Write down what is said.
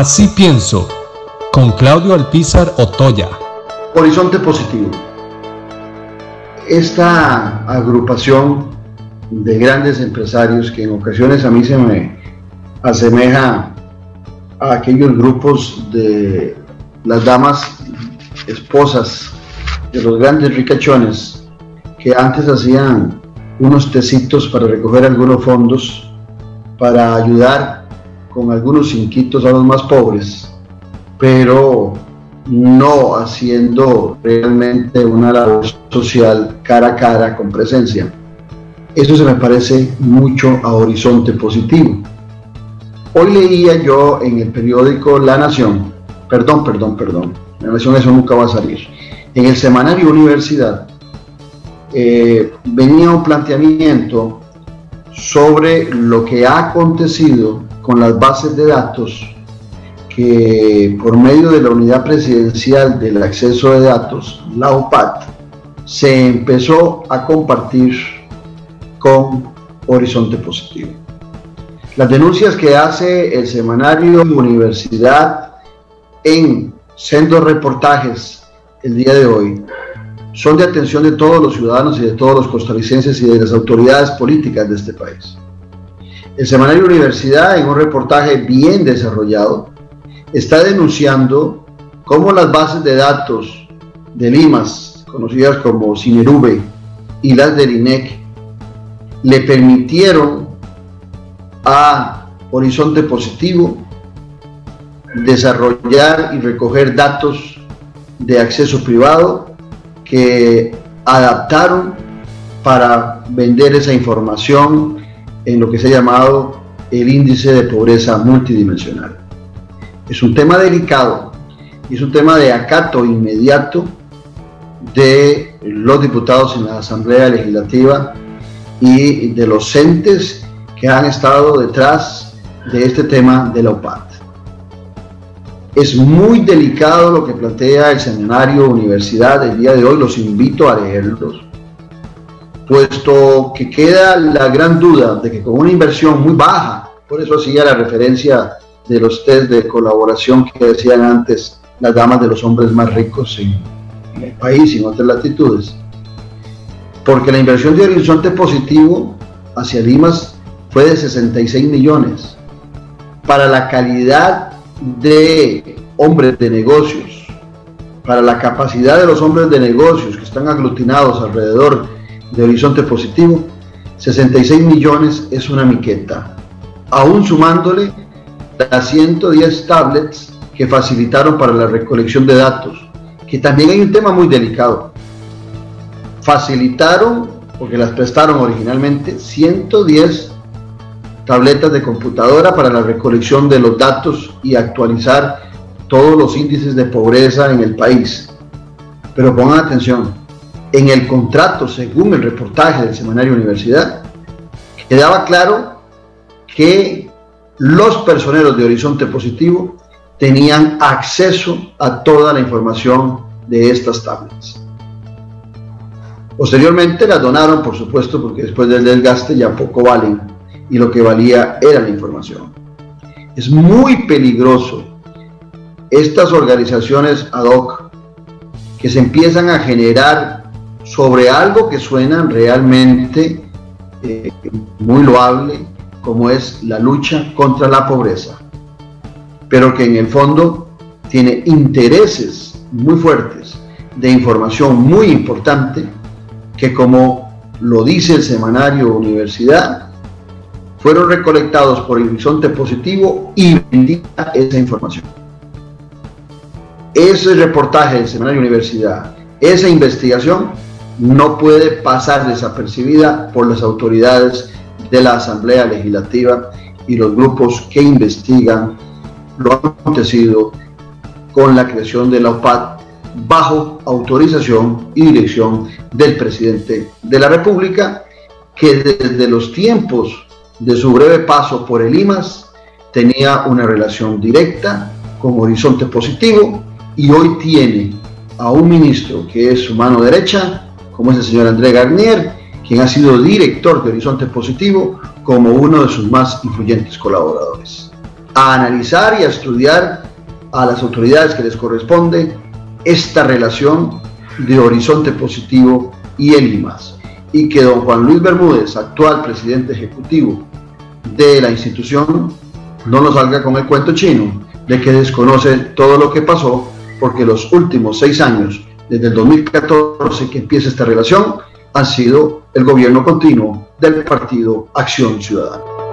Así pienso, con Claudio Alpizar Otoya. Horizonte Positivo. Esta agrupación de grandes empresarios que en ocasiones a mí se me asemeja a aquellos grupos de las damas esposas de los grandes ricachones que antes hacían unos tecitos para recoger algunos fondos para ayudar con algunos inquitos a los más pobres, pero no haciendo realmente una labor social cara a cara con presencia. Eso se me parece mucho a horizonte positivo. Hoy leía yo en el periódico La Nación, perdón, perdón, perdón, La Nación eso nunca va a salir, en el semanario Universidad eh, venía un planteamiento sobre lo que ha acontecido con las bases de datos que por medio de la Unidad Presidencial del Acceso de Datos, la OPAT, se empezó a compartir con Horizonte Positivo. Las denuncias que hace el semanario Universidad en sendos reportajes el día de hoy son de atención de todos los ciudadanos y de todos los costarricenses y de las autoridades políticas de este país. El semanario Universidad, en un reportaje bien desarrollado, está denunciando cómo las bases de datos de Limas, conocidas como Cinerube, y las del INEC, le permitieron a Horizonte Positivo desarrollar y recoger datos de acceso privado que adaptaron para vender esa información en lo que se ha llamado el índice de pobreza multidimensional. Es un tema delicado y es un tema de acato inmediato de los diputados en la Asamblea Legislativa y de los entes que han estado detrás de este tema de la OPAT. Es muy delicado lo que plantea el seminario Universidad el día de hoy, los invito a leerlos, puesto que queda la gran duda de que con una inversión muy baja, por eso hacía la referencia de los test de colaboración que decían antes las damas de los hombres más ricos en, el país y en otras latitudes, porque la inversión de horizonte positivo hacia Limas fue de 66 millones. Para la calidad de hombres de negocios, para la capacidad de los hombres de negocios que están aglutinados alrededor de Horizonte Positivo, 66 millones es una miqueta, aún sumándole las 110 tablets que facilitaron para la recolección de datos, que también hay un tema muy delicado. Facilitaron, porque las prestaron originalmente, 110 tabletas de computadora para la recolección de los datos y actualizar todos los índices de pobreza en el país. Pero pongan atención, en el contrato, según el reportaje del Semanario Universidad, quedaba claro que los personeros de Horizonte Positivo tenían acceso a toda la información de estas tablets. Posteriormente las donaron, por supuesto, porque después del desgaste ya poco valen y lo que valía era la información. Es muy peligroso estas organizaciones ad hoc que se empiezan a generar sobre algo que suenan realmente eh, muy loable, como es la lucha contra la pobreza, pero que en el fondo tiene intereses muy fuertes de información muy importante que como lo dice el semanario Universidad, fueron recolectados por el Horizonte Positivo y vendía esa información. Ese reportaje del Seminario Universidad, esa investigación no puede pasar desapercibida por las autoridades de la Asamblea Legislativa y los grupos que investigan lo acontecido con la creación de la OPAD bajo autorización y dirección del presidente de la República, que desde los tiempos de su breve paso por el IMAS, tenía una relación directa con Horizonte Positivo y hoy tiene a un ministro que es su mano derecha, como es el señor André Garnier, quien ha sido director de Horizonte Positivo como uno de sus más influyentes colaboradores. a analizar y a estudiar a las autoridades que les corresponde esta relación de horizonte positivo y el IMAS. Y que don Juan Luis Bermúdez, actual presidente ejecutivo de la institución, no nos salga con el cuento chino de que desconoce todo lo que pasó, porque los últimos seis años, desde el 2014 que empieza esta relación, han sido el gobierno continuo del partido Acción Ciudadana.